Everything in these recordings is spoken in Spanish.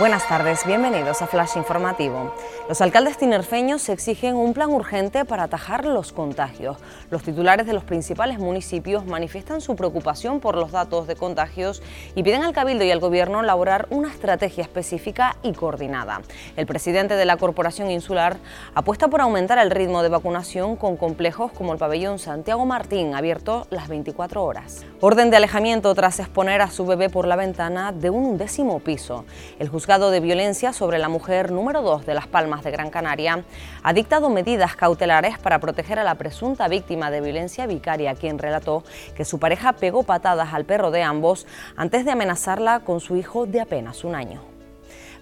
Buenas tardes, bienvenidos a Flash Informativo. Los alcaldes tinerfeños exigen un plan urgente para atajar los contagios. Los titulares de los principales municipios manifiestan su preocupación por los datos de contagios y piden al Cabildo y al Gobierno elaborar una estrategia específica y coordinada. El presidente de la Corporación Insular apuesta por aumentar el ritmo de vacunación con complejos como el pabellón Santiago Martín, abierto las 24 horas. Orden de alejamiento tras exponer a su bebé por la ventana de un undécimo piso. El de violencia sobre la mujer número 2 de Las Palmas de Gran Canaria ha dictado medidas cautelares para proteger a la presunta víctima de violencia vicaria, quien relató que su pareja pegó patadas al perro de ambos antes de amenazarla con su hijo de apenas un año.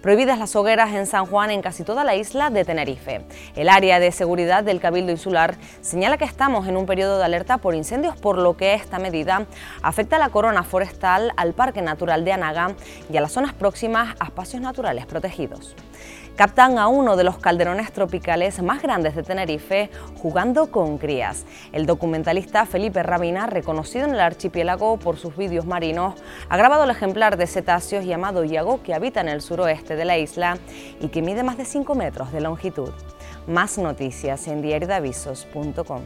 Prohibidas las hogueras en San Juan en casi toda la isla de Tenerife. El área de seguridad del Cabildo Insular señala que estamos en un periodo de alerta por incendios, por lo que esta medida afecta a la corona forestal, al Parque Natural de Anaga y a las zonas próximas a espacios naturales protegidos captan a uno de los calderones tropicales más grandes de Tenerife jugando con crías. El documentalista Felipe Rabina, reconocido en el archipiélago por sus vídeos marinos, ha grabado el ejemplar de cetáceos llamado Iago que habita en el suroeste de la isla y que mide más de 5 metros de longitud. Más noticias en diariodavisos.com.